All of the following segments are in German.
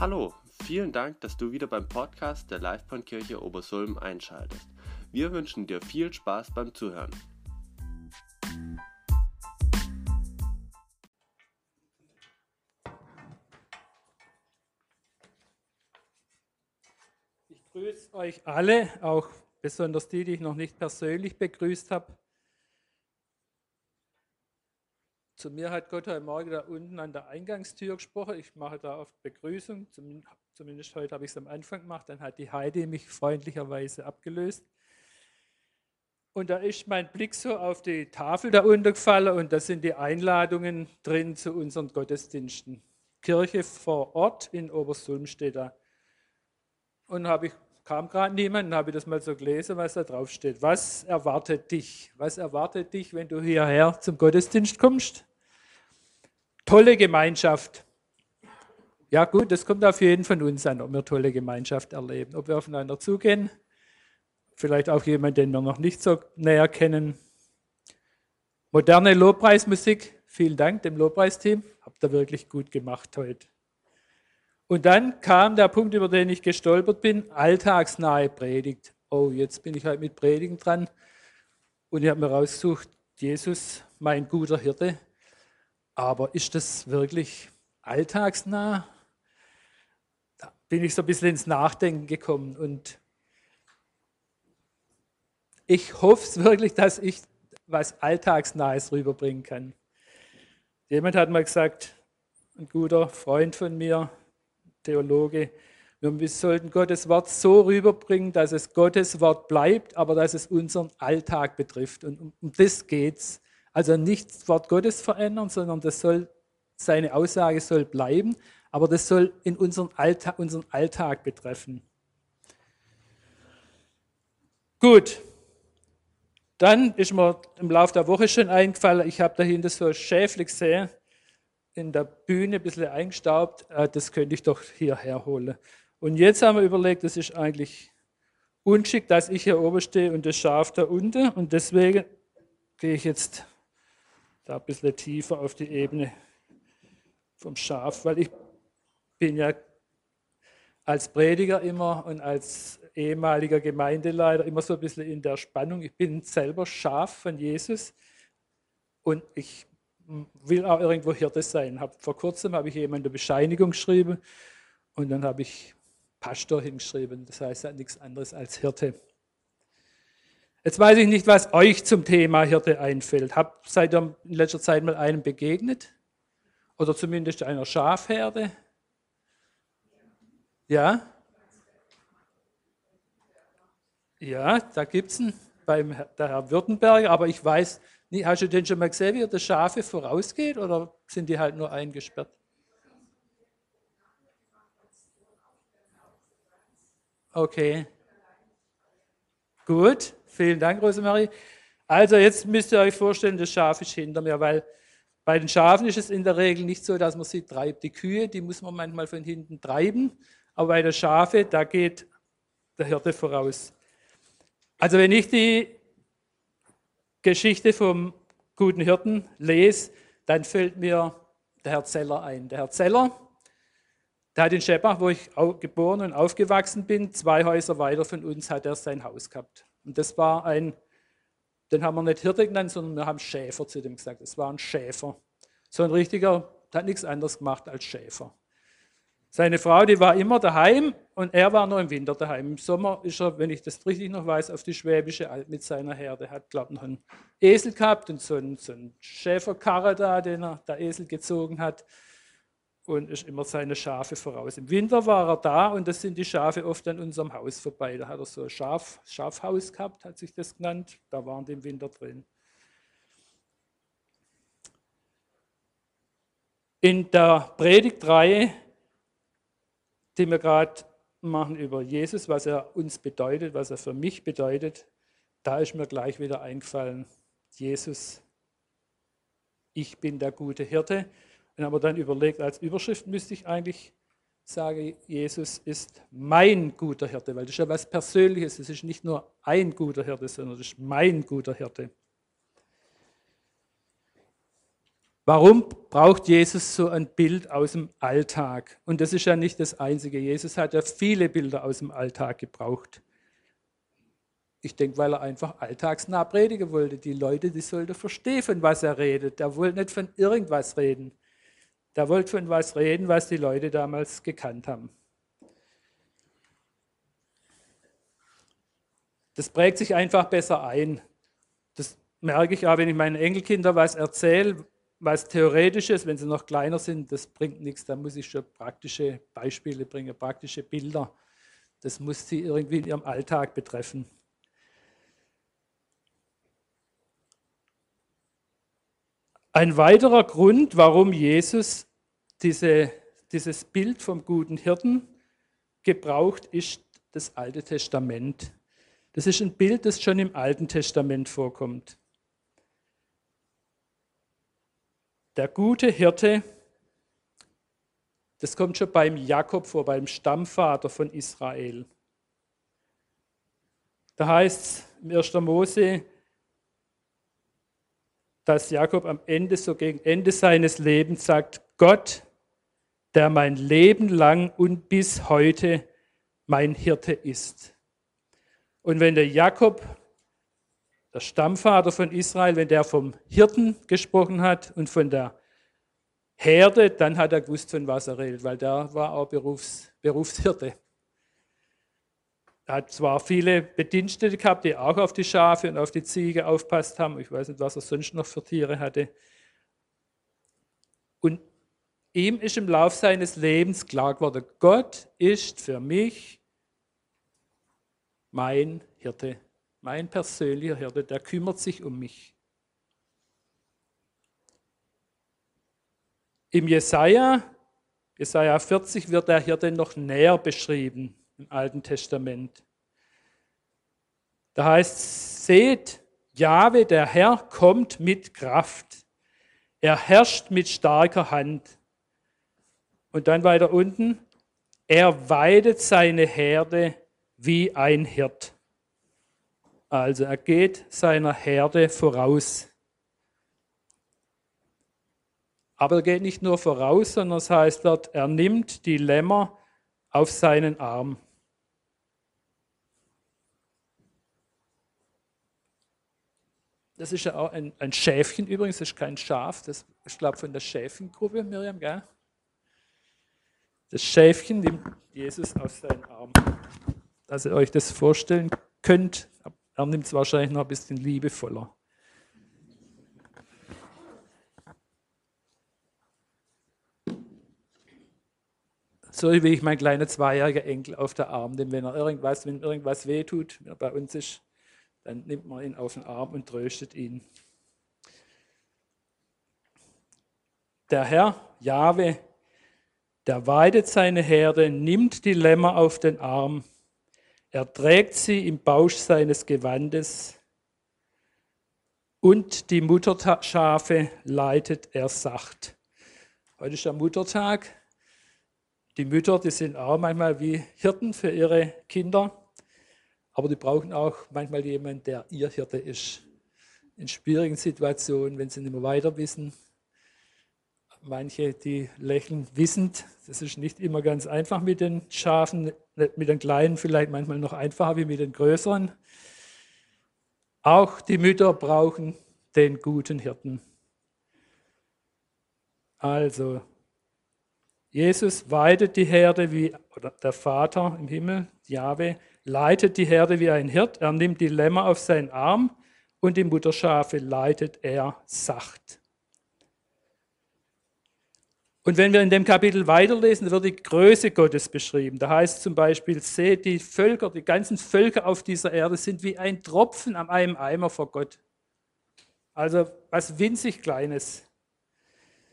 Hallo, vielen Dank, dass du wieder beim Podcast der Livebahnkirche Obersulm einschaltest. Wir wünschen dir viel Spaß beim Zuhören. Ich grüße euch alle, auch besonders die, die ich noch nicht persönlich begrüßt habe. Zu mir hat Gott heute Morgen da unten an der Eingangstür gesprochen. Ich mache da oft Begrüßung, zumindest heute habe ich es am Anfang gemacht. Dann hat die Heidi mich freundlicherweise abgelöst. Und da ist mein Blick so auf die Tafel da unten gefallen und da sind die Einladungen drin zu unseren Gottesdiensten. Kirche vor Ort in Obersulm steht da. Und habe ich kam gerade niemand, habe ich das mal so gelesen, was da drauf steht. Was erwartet dich? Was erwartet dich, wenn du hierher zum Gottesdienst kommst? Tolle Gemeinschaft. Ja gut, das kommt auf jeden von uns an, ob wir tolle Gemeinschaft erleben, ob wir aufeinander zugehen. Vielleicht auch jemand, den wir noch nicht so näher kennen. Moderne Lobpreismusik, vielen Dank dem Lobpreisteam, habt ihr wirklich gut gemacht heute. Und dann kam der Punkt, über den ich gestolpert bin, alltagsnahe Predigt. Oh, jetzt bin ich halt mit Predigen dran. Und ich habe mir rausgesucht, Jesus, mein guter Hirte, aber ist das wirklich alltagsnah? Da bin ich so ein bisschen ins Nachdenken gekommen und ich hoffe es wirklich, dass ich was Alltagsnahes rüberbringen kann. Jemand hat mal gesagt, ein guter Freund von mir, Theologe, wir sollten Gottes Wort so rüberbringen, dass es Gottes Wort bleibt, aber dass es unseren Alltag betrifft. Und um das geht es. Also nicht das Wort Gottes verändern, sondern das soll, seine Aussage soll bleiben, aber das soll in unseren Alltag, unseren Alltag betreffen. Gut, dann ist mir im Laufe der Woche schon eingefallen, ich habe dahinter so ein Schäfli gesehen, in der Bühne ein bisschen eingestaubt, äh, das könnte ich doch hierher holen. Und jetzt haben wir überlegt, das ist eigentlich unschickt, dass ich hier oben stehe und das Schaf da unten. Und deswegen gehe ich jetzt da ein bisschen tiefer auf die Ebene vom Schaf, weil ich bin ja als Prediger immer und als ehemaliger Gemeindeleiter immer so ein bisschen in der Spannung. Ich bin selber Schaf von Jesus und ich will auch irgendwo Hirte sein. vor kurzem habe ich jemand eine Bescheinigung geschrieben und dann habe ich Pastor hingeschrieben. Das heißt ja nichts anderes als Hirte. Jetzt weiß ich nicht, was euch zum Thema Hirte einfällt. Habt seid ihr in letzter Zeit mal einem begegnet? Oder zumindest einer Schafherde? Ja? Ja, da gibt es einen beim der Herr Württemberger, aber ich weiß nicht, hast du denn schon mal gesehen, wie er der Schafe vorausgeht oder sind die halt nur eingesperrt? Okay. Gut. Vielen Dank, Rosemarie. Also jetzt müsst ihr euch vorstellen, das Schaf ist hinter mir, weil bei den Schafen ist es in der Regel nicht so, dass man sie treibt. Die Kühe, die muss man manchmal von hinten treiben, aber bei der Schafe, da geht der Hirte voraus. Also wenn ich die Geschichte vom guten Hirten lese, dann fällt mir der Herr Zeller ein. Der Herr Zeller, der hat in Scheppach, wo ich geboren und aufgewachsen bin, zwei Häuser weiter von uns hat er sein Haus gehabt. Und das war ein, den haben wir nicht Hirte genannt, sondern wir haben Schäfer zu dem gesagt. Das war ein Schäfer. So ein richtiger, der hat nichts anderes gemacht als Schäfer. Seine Frau, die war immer daheim und er war nur im Winter daheim. Im Sommer ist er, wenn ich das richtig noch weiß, auf die Schwäbische Alb mit seiner Herde. Hat, glaube ich, noch einen Esel gehabt und so einen, so einen Schäferkarre da, den er, der Esel gezogen hat und ist immer seine Schafe voraus. Im Winter war er da und das sind die Schafe oft an unserem Haus vorbei. Da hat er so ein Schaf, Schafhaus gehabt, hat sich das genannt. Da waren die im Winter drin. In der Predigtreihe, die wir gerade machen über Jesus, was er uns bedeutet, was er für mich bedeutet, da ist mir gleich wieder eingefallen, Jesus, ich bin der gute Hirte. Wenn aber dann überlegt, als Überschrift müsste ich eigentlich sagen, Jesus ist mein guter Hirte, weil das ist ja was Persönliches. Es ist nicht nur ein guter Hirte, sondern das ist mein guter Hirte. Warum braucht Jesus so ein Bild aus dem Alltag? Und das ist ja nicht das Einzige. Jesus hat ja viele Bilder aus dem Alltag gebraucht. Ich denke, weil er einfach alltagsnah predigen wollte. Die Leute, die sollten verstehen, von was er redet. Er wollte nicht von irgendwas reden. Der wollte von was reden, was die Leute damals gekannt haben. Das prägt sich einfach besser ein. Das merke ich auch, wenn ich meinen Enkelkindern was erzähle, was Theoretisches, wenn sie noch kleiner sind, das bringt nichts. Da muss ich schon praktische Beispiele bringen, praktische Bilder. Das muss sie irgendwie in ihrem Alltag betreffen. Ein weiterer Grund, warum Jesus diese, dieses Bild vom guten Hirten gebraucht, ist das Alte Testament. Das ist ein Bild, das schon im Alten Testament vorkommt. Der gute Hirte, das kommt schon beim Jakob vor, beim Stammvater von Israel. Da heißt es im 1. Mose, dass Jakob am Ende, so gegen Ende seines Lebens sagt, Gott, der mein Leben lang und bis heute mein Hirte ist. Und wenn der Jakob der Stammvater von Israel, wenn der vom Hirten gesprochen hat und von der Herde, dann hat er gewusst, von was er redet, weil der war auch Berufs, Berufshirte. Er hat zwar viele Bedienstete gehabt, die auch auf die Schafe und auf die Ziege aufpasst haben. Ich weiß nicht, was er sonst noch für Tiere hatte. Und ihm ist im Lauf seines Lebens klar geworden, Gott ist für mich mein Hirte mein persönlicher Hirte, der kümmert sich um mich. Im Jesaja, Jesaja 40, wird der Hirte noch näher beschrieben im Alten Testament. Da heißt, seht, Jahwe, der Herr, kommt mit Kraft. Er herrscht mit starker Hand. Und dann weiter unten, er weidet seine Herde wie ein Hirt. Also er geht seiner Herde voraus. Aber er geht nicht nur voraus, sondern es heißt dort, er nimmt die Lämmer auf seinen Arm. Das ist ja auch ein, ein Schäfchen übrigens, das ist kein Schaf, das ist, glaube ich, von der Schäfchengruppe, Miriam, gell? Das Schäfchen nimmt Jesus auf seinen Arm. Dass ihr euch das vorstellen könnt, er nimmt es wahrscheinlich noch ein bisschen liebevoller. So wie ich mein kleiner zweijähriger Enkel auf der Arm nehme, wenn er irgendwas, wenn irgendwas wehtut, wie er bei uns ist, dann nimmt man ihn auf den Arm und tröstet ihn. Der Herr, Jahwe, der weidet seine Herde, nimmt die Lämmer auf den Arm er trägt sie im Bausch seines Gewandes und die Mutterschafe leitet er sacht. Heute ist der Muttertag. Die Mütter, die sind auch manchmal wie Hirten für ihre Kinder, aber die brauchen auch manchmal jemanden, der ihr Hirte ist. In schwierigen Situationen, wenn sie nicht mehr weiter wissen. Manche, die lächeln wissend, das ist nicht immer ganz einfach mit den Schafen, mit den Kleinen vielleicht manchmal noch einfacher wie mit den Größeren. Auch die Mütter brauchen den guten Hirten. Also, Jesus weidet die Herde wie, oder der Vater im Himmel, Jahwe, leitet die Herde wie ein Hirt. Er nimmt die Lämmer auf seinen Arm und die Mutterschafe leitet er sacht. Und wenn wir in dem Kapitel weiterlesen, wird die Größe Gottes beschrieben. Da heißt zum Beispiel, seht die Völker, die ganzen Völker auf dieser Erde sind wie ein Tropfen an einem Eimer vor Gott. Also was winzig Kleines.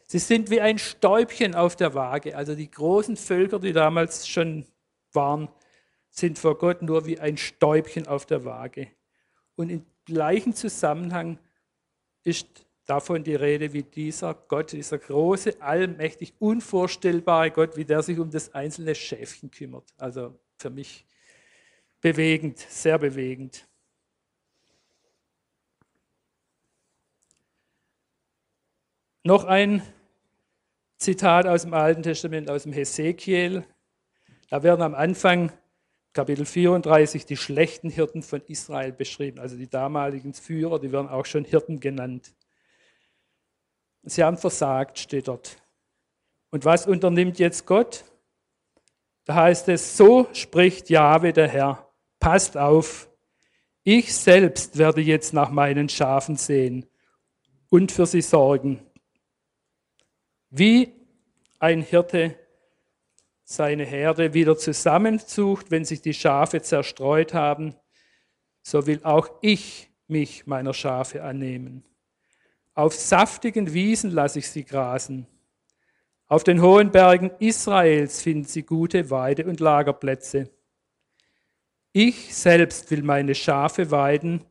Sie sind wie ein Stäubchen auf der Waage. Also die großen Völker, die damals schon waren, sind vor Gott nur wie ein Stäubchen auf der Waage. Und im gleichen Zusammenhang ist davon die Rede, wie dieser Gott, dieser große, allmächtig, unvorstellbare Gott, wie der sich um das einzelne Schäfchen kümmert. Also für mich bewegend, sehr bewegend. noch ein Zitat aus dem Alten Testament, aus dem Hesekiel. Da werden am Anfang, Kapitel 34, die schlechten Hirten von Israel beschrieben. Also die damaligen Führer, die werden auch schon Hirten genannt. Sie haben versagt, steht dort. Und was unternimmt jetzt Gott? Da heißt es, so spricht Jahwe der Herr, passt auf, ich selbst werde jetzt nach meinen Schafen sehen und für sie sorgen. Wie ein Hirte seine Herde wieder zusammensucht, wenn sich die Schafe zerstreut haben, so will auch ich mich meiner Schafe annehmen. Auf saftigen Wiesen lasse ich sie grasen. Auf den hohen Bergen Israels finden sie gute Weide- und Lagerplätze. Ich selbst will meine Schafe weiden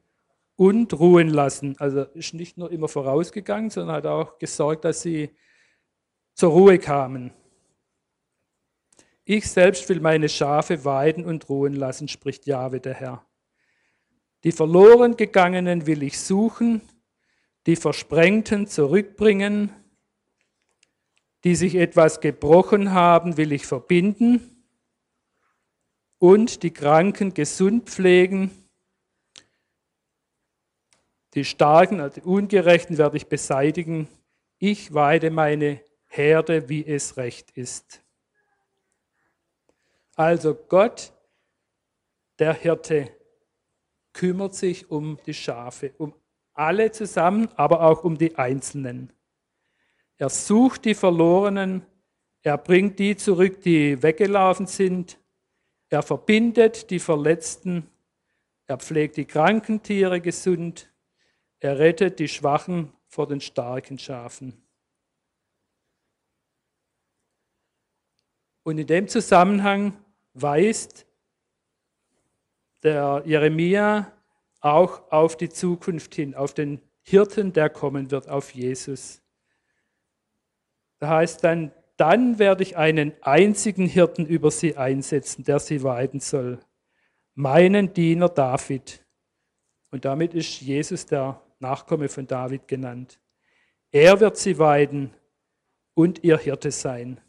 und ruhen lassen. Also ist nicht nur immer vorausgegangen, sondern hat auch gesorgt, dass sie zur Ruhe kamen. Ich selbst will meine Schafe weiden und ruhen lassen, spricht Jahwe der Herr. Die verloren gegangenen will ich suchen, die Versprengten zurückbringen, die sich etwas gebrochen haben, will ich verbinden und die Kranken gesund pflegen. Die Starken, also die Ungerechten werde ich beseitigen. Ich weide meine Herde, wie es recht ist. Also Gott, der Hirte, kümmert sich um die Schafe, um alle zusammen, aber auch um die Einzelnen. Er sucht die Verlorenen, er bringt die zurück, die weggelaufen sind, er verbindet die Verletzten, er pflegt die kranken Tiere gesund, er rettet die Schwachen vor den starken Schafen. Und in dem Zusammenhang weist der Jeremia auch auf die Zukunft hin, auf den Hirten, der kommen wird, auf Jesus. Da heißt dann, dann werde ich einen einzigen Hirten über sie einsetzen, der sie weiden soll, meinen Diener David. Und damit ist Jesus der Nachkomme von David genannt. Er wird sie weiden und ihr Hirte sein.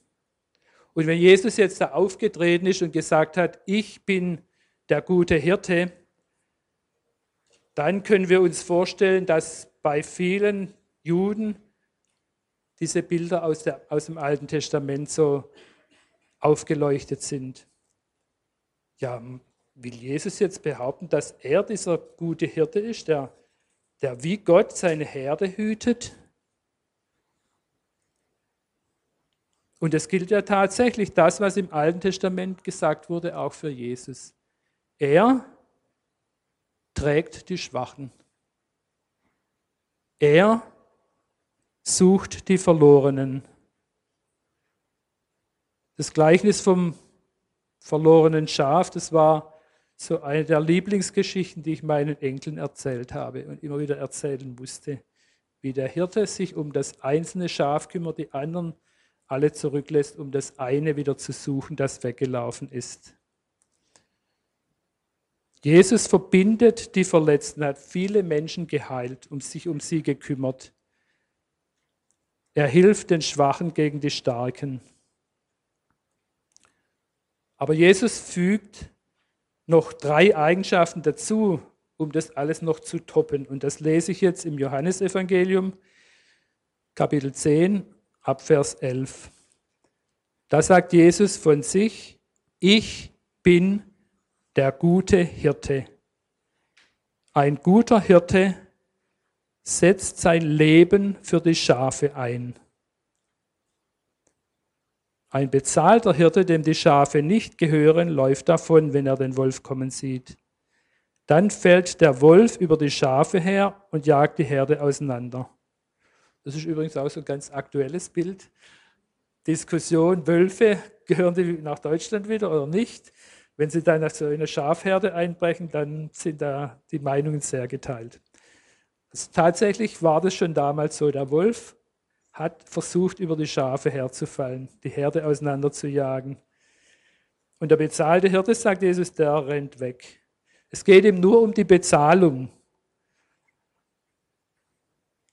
Und wenn Jesus jetzt da aufgetreten ist und gesagt hat, ich bin der gute Hirte, dann können wir uns vorstellen, dass bei vielen Juden diese Bilder aus, der, aus dem Alten Testament so aufgeleuchtet sind. Ja, will Jesus jetzt behaupten, dass er dieser gute Hirte ist, der, der wie Gott seine Herde hütet? Und es gilt ja tatsächlich das, was im Alten Testament gesagt wurde, auch für Jesus. Er trägt die Schwachen. Er sucht die Verlorenen. Das Gleichnis vom verlorenen Schaf, das war so eine der Lieblingsgeschichten, die ich meinen Enkeln erzählt habe und immer wieder erzählen musste. Wie der Hirte sich um das einzelne Schaf kümmert, die anderen alle zurücklässt, um das eine wieder zu suchen, das weggelaufen ist. Jesus verbindet die Verletzten, hat viele Menschen geheilt und sich um sie gekümmert. Er hilft den Schwachen gegen die Starken. Aber Jesus fügt noch drei Eigenschaften dazu, um das alles noch zu toppen. Und das lese ich jetzt im Johannesevangelium, Kapitel 10, ab Vers 11. Da sagt Jesus von sich, ich bin der gute Hirte. Ein guter Hirte setzt sein Leben für die Schafe ein. Ein bezahlter Hirte, dem die Schafe nicht gehören, läuft davon, wenn er den Wolf kommen sieht. Dann fällt der Wolf über die Schafe her und jagt die Herde auseinander. Das ist übrigens auch so ein ganz aktuelles Bild. Diskussion, Wölfe, gehören die nach Deutschland wieder oder nicht? Wenn sie dann so eine Schafherde einbrechen, dann sind da die Meinungen sehr geteilt. Also tatsächlich war das schon damals so. Der Wolf hat versucht, über die Schafe herzufallen, die Herde auseinander zu jagen. Und der bezahlte Hirte, sagt Jesus, der rennt weg. Es geht ihm nur um die Bezahlung.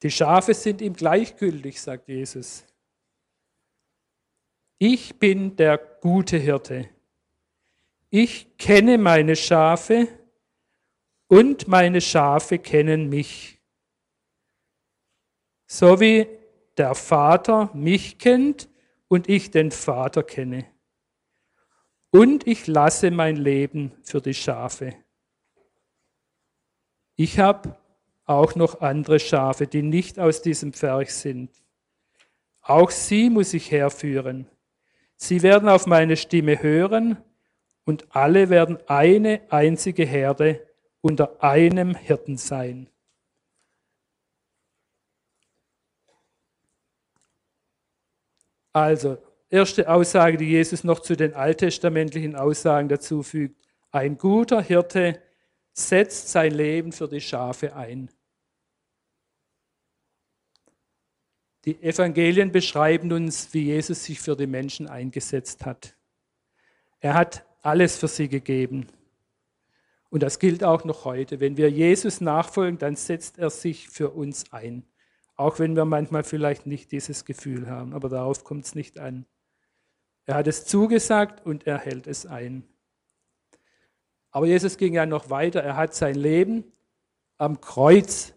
Die Schafe sind ihm gleichgültig, sagt Jesus. Ich bin der gute Hirte. Ich kenne meine Schafe und meine Schafe kennen mich. So wie der Vater mich kennt und ich den Vater kenne. Und ich lasse mein Leben für die Schafe. Ich habe auch noch andere Schafe, die nicht aus diesem Pferch sind. Auch sie muss ich herführen. Sie werden auf meine Stimme hören und alle werden eine einzige Herde unter einem Hirten sein. Also, erste Aussage, die Jesus noch zu den alttestamentlichen Aussagen dazu fügt. Ein guter Hirte setzt sein Leben für die Schafe ein. Die Evangelien beschreiben uns, wie Jesus sich für die Menschen eingesetzt hat. Er hat alles für sie gegeben. Und das gilt auch noch heute. Wenn wir Jesus nachfolgen, dann setzt er sich für uns ein. Auch wenn wir manchmal vielleicht nicht dieses Gefühl haben, aber darauf kommt es nicht an. Er hat es zugesagt und er hält es ein. Aber Jesus ging ja noch weiter. Er hat sein Leben am Kreuz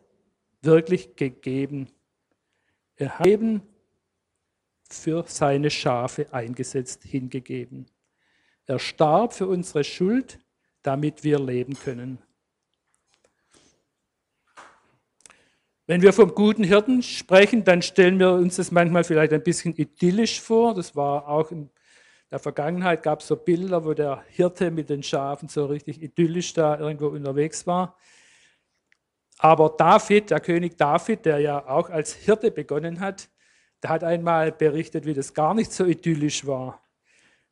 wirklich gegeben. Er hat Leben für seine Schafe eingesetzt, hingegeben. Er starb für unsere Schuld, damit wir leben können. Wenn wir vom guten Hirten sprechen, dann stellen wir uns das manchmal vielleicht ein bisschen idyllisch vor. Das war auch in der Vergangenheit, gab es so Bilder, wo der Hirte mit den Schafen so richtig idyllisch da irgendwo unterwegs war. Aber David, der König David, der ja auch als Hirte begonnen hat, der hat einmal berichtet, wie das gar nicht so idyllisch war.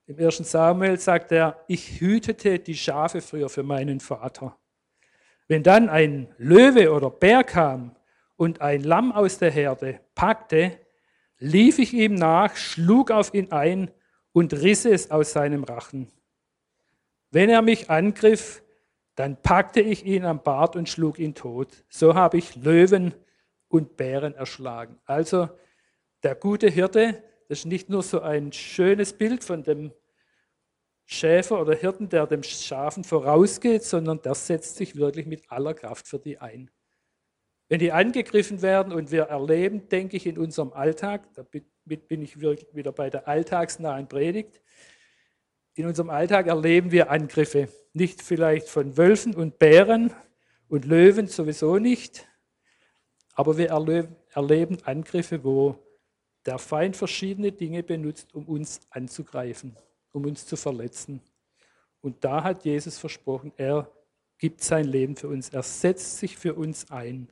Im ersten Samuel sagt er, ich hütete die Schafe früher für meinen Vater. Wenn dann ein Löwe oder Bär kam und ein Lamm aus der Herde packte, lief ich ihm nach, schlug auf ihn ein und riss es aus seinem Rachen. Wenn er mich angriff, dann packte ich ihn am Bart und schlug ihn tot. So habe ich Löwen und Bären erschlagen. Also der gute Hirte, das ist nicht nur so ein schönes Bild von dem Schäfer oder Hirten, der dem Schafen vorausgeht, sondern der setzt sich wirklich mit aller Kraft für die ein. Wenn die angegriffen werden und wir erleben, denke ich, in unserem Alltag, damit bin ich wieder bei der alltagsnahen Predigt, in unserem Alltag erleben wir Angriffe. Nicht vielleicht von Wölfen und Bären und Löwen sowieso nicht, aber wir erleben Angriffe, wo der Feind verschiedene Dinge benutzt, um uns anzugreifen, um uns zu verletzen. Und da hat Jesus versprochen, er gibt sein Leben für uns, er setzt sich für uns ein.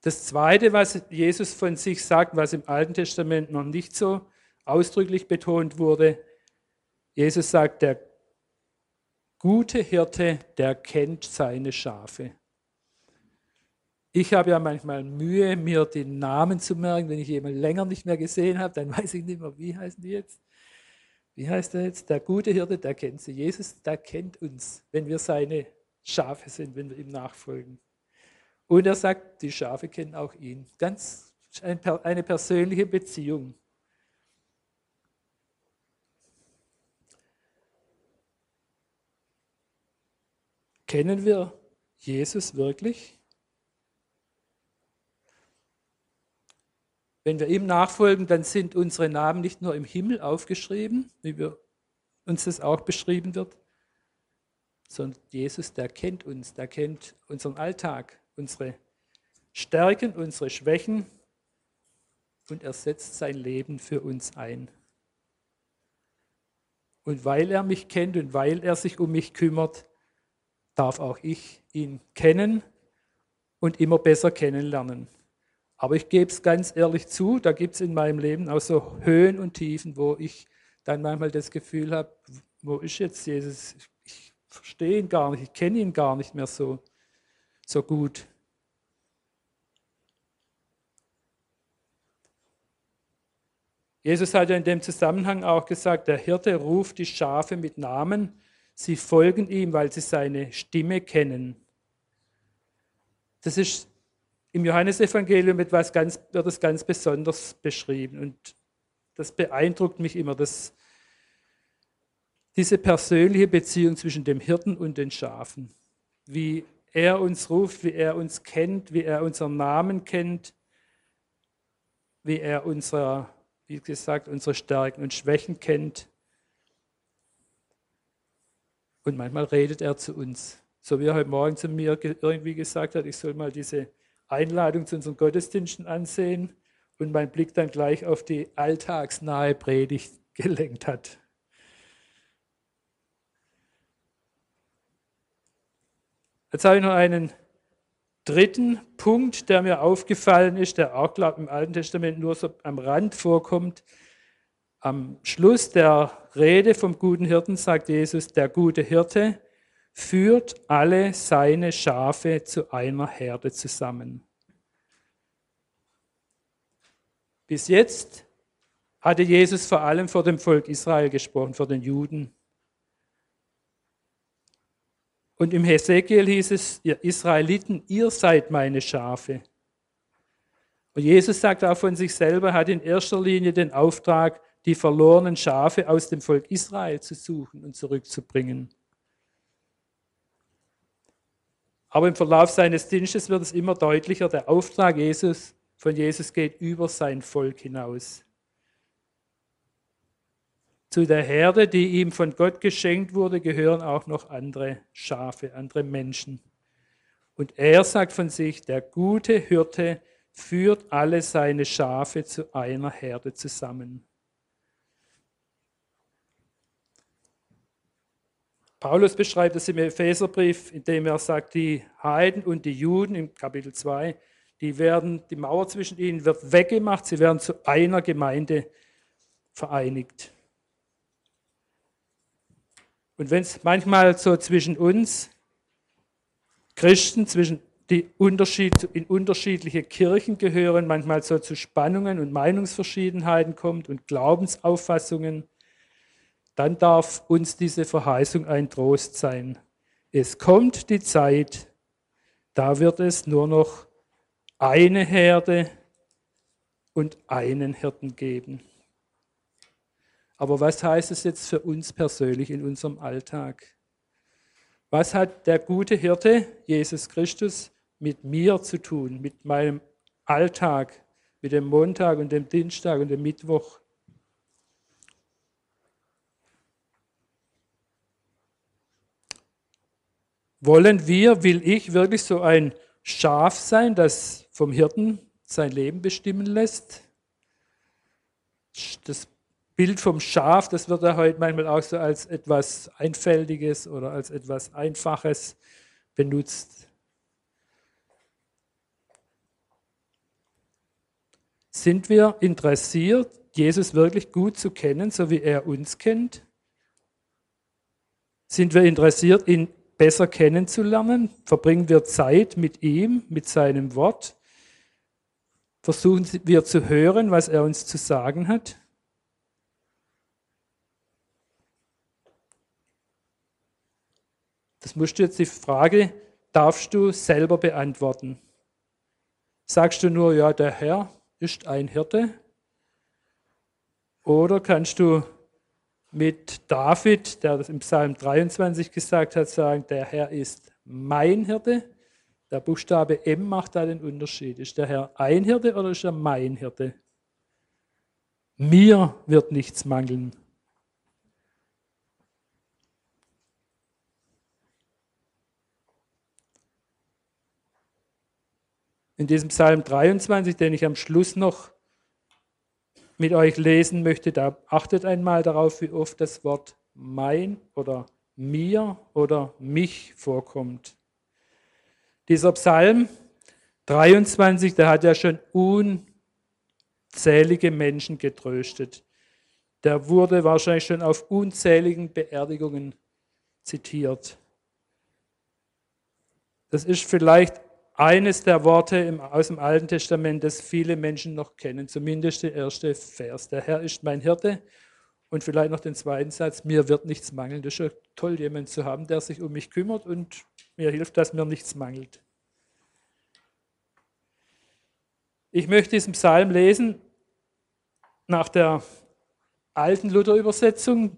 Das Zweite, was Jesus von sich sagt, was im Alten Testament noch nicht so ausdrücklich betont wurde, Jesus sagt, der gute Hirte, der kennt seine Schafe. Ich habe ja manchmal Mühe, mir die Namen zu merken. Wenn ich jemanden länger nicht mehr gesehen habe, dann weiß ich nicht mehr, wie heißen die jetzt. Wie heißt er jetzt? Der gute Hirte, der kennt sie. Jesus, der kennt uns, wenn wir seine Schafe sind, wenn wir ihm nachfolgen. Und er sagt, die Schafe kennen auch ihn. Ganz eine persönliche Beziehung. Kennen wir Jesus wirklich? Wenn wir ihm nachfolgen, dann sind unsere Namen nicht nur im Himmel aufgeschrieben, wie wir, uns das auch beschrieben wird, sondern Jesus, der kennt uns, der kennt unseren Alltag, unsere Stärken, unsere Schwächen und er setzt sein Leben für uns ein. Und weil er mich kennt und weil er sich um mich kümmert, darf auch ich ihn kennen und immer besser kennenlernen. Aber ich gebe es ganz ehrlich zu, da gibt es in meinem Leben auch so Höhen und Tiefen, wo ich dann manchmal das Gefühl habe, wo ist jetzt Jesus? Ich verstehe ihn gar nicht, ich kenne ihn gar nicht mehr so so gut. Jesus hat ja in dem Zusammenhang auch gesagt, der Hirte ruft die Schafe mit Namen, sie folgen ihm, weil sie seine Stimme kennen. das ist im Johannesevangelium etwas ganz, wird es ganz besonders beschrieben. Und das beeindruckt mich immer, dass diese persönliche Beziehung zwischen dem Hirten und den Schafen, wie er uns ruft, wie er uns kennt, wie er unseren Namen kennt, wie er unsere, wie gesagt, unsere Stärken und Schwächen kennt. Und manchmal redet er zu uns. So wie er heute Morgen zu mir irgendwie gesagt hat, ich soll mal diese Einladung zu unseren Gottesdiensten ansehen und mein Blick dann gleich auf die alltagsnahe Predigt gelenkt hat. Jetzt habe ich noch einen dritten Punkt, der mir aufgefallen ist, der auch, glaube ich, im Alten Testament nur so am Rand vorkommt. Am Schluss der Rede vom guten Hirten sagt Jesus, der gute Hirte führt alle seine Schafe zu einer Herde zusammen. Bis jetzt hatte Jesus vor allem vor dem Volk Israel gesprochen, vor den Juden. Und im Hesekiel hieß es, ihr Israeliten, ihr seid meine Schafe. Und Jesus sagt auch von sich selber, hat in erster Linie den Auftrag, die verlorenen Schafe aus dem Volk Israel zu suchen und zurückzubringen. Aber im Verlauf seines Dienstes wird es immer deutlicher, der Auftrag Jesus, von Jesus geht über sein Volk hinaus zu der Herde, die ihm von Gott geschenkt wurde, gehören auch noch andere Schafe, andere Menschen. Und er sagt von sich, der gute Hirte führt alle seine Schafe zu einer Herde zusammen. Paulus beschreibt es im Epheserbrief, indem er sagt, die Heiden und die Juden im Kapitel 2, die werden, die Mauer zwischen ihnen wird weggemacht, sie werden zu einer Gemeinde vereinigt. Und wenn es manchmal so zwischen uns Christen, zwischen die Unterschied, in unterschiedliche Kirchen gehören, manchmal so zu Spannungen und Meinungsverschiedenheiten kommt und Glaubensauffassungen, dann darf uns diese Verheißung ein Trost sein. Es kommt die Zeit, da wird es nur noch eine Herde und einen Hirten geben. Aber was heißt es jetzt für uns persönlich in unserem Alltag? Was hat der gute Hirte, Jesus Christus, mit mir zu tun, mit meinem Alltag, mit dem Montag und dem Dienstag und dem Mittwoch? Wollen wir, will ich wirklich so ein Schaf sein, das vom Hirten sein Leben bestimmen lässt? Das Bild vom Schaf, das wird ja heute manchmal auch so als etwas Einfältiges oder als etwas Einfaches benutzt. Sind wir interessiert, Jesus wirklich gut zu kennen, so wie er uns kennt? Sind wir interessiert, ihn besser kennenzulernen? Verbringen wir Zeit mit ihm, mit seinem Wort? Versuchen wir zu hören, was er uns zu sagen hat? Das musst du jetzt die Frage, darfst du selber beantworten. Sagst du nur, ja, der Herr ist ein Hirte? Oder kannst du mit David, der das im Psalm 23 gesagt hat, sagen, der Herr ist mein Hirte? Der Buchstabe M macht da den Unterschied. Ist der Herr ein Hirte oder ist er mein Hirte? Mir wird nichts mangeln. in diesem Psalm 23, den ich am Schluss noch mit euch lesen möchte, da achtet einmal darauf, wie oft das Wort mein oder mir oder mich vorkommt. Dieser Psalm 23, der hat ja schon unzählige Menschen getröstet. Der wurde wahrscheinlich schon auf unzähligen Beerdigungen zitiert. Das ist vielleicht eines der Worte aus dem Alten Testament, das viele Menschen noch kennen, zumindest der erste Vers. Der Herr ist mein Hirte und vielleicht noch den zweiten Satz, mir wird nichts mangeln. Das ist ja toll, jemanden zu haben, der sich um mich kümmert und mir hilft, dass mir nichts mangelt. Ich möchte diesen Psalm lesen nach der alten Luther-Übersetzung.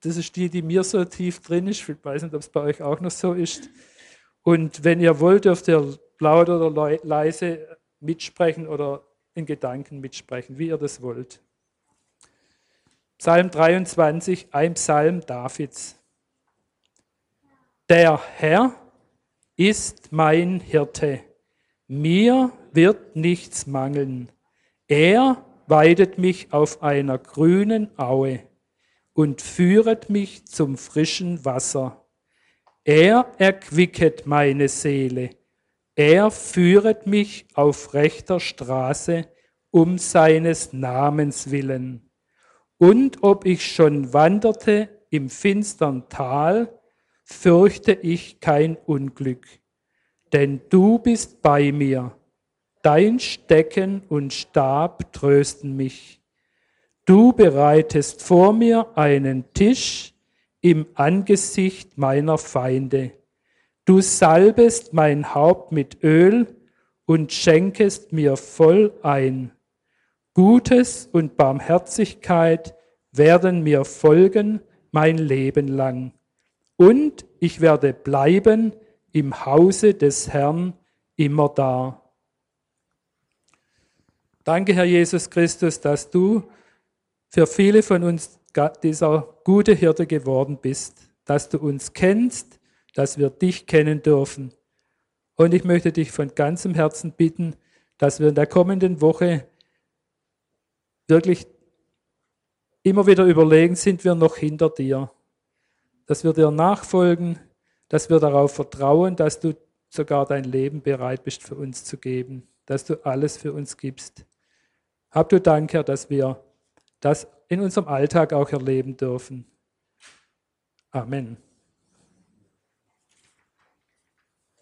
Das ist die, die mir so tief drin ist. Ich weiß nicht, ob es bei euch auch noch so ist. Und wenn ihr wollt, dürft ihr laut oder leise mitsprechen oder in Gedanken mitsprechen, wie ihr das wollt. Psalm 23, ein Psalm Davids. Der Herr ist mein Hirte, mir wird nichts mangeln. Er weidet mich auf einer grünen Aue und führet mich zum frischen Wasser. Er erquicket meine Seele. Er führet mich auf rechter Straße um seines Namens willen. Und ob ich schon wanderte im finstern Tal, fürchte ich kein Unglück, denn du bist bei mir. Dein Stecken und Stab trösten mich. Du bereitest vor mir einen Tisch im Angesicht meiner Feinde. Du salbest mein Haupt mit Öl und schenkest mir voll ein. Gutes und Barmherzigkeit werden mir folgen mein Leben lang. Und ich werde bleiben im Hause des Herrn immer da. Danke, Herr Jesus Christus, dass du für viele von uns dieser gute Hirte geworden bist, dass du uns kennst, dass wir dich kennen dürfen. Und ich möchte dich von ganzem Herzen bitten, dass wir in der kommenden Woche wirklich immer wieder überlegen, sind wir noch hinter dir? Dass wir dir nachfolgen, dass wir darauf vertrauen, dass du sogar dein Leben bereit bist für uns zu geben, dass du alles für uns gibst. Hab du Dank, Herr, dass wir das in unserem Alltag auch erleben dürfen. Amen.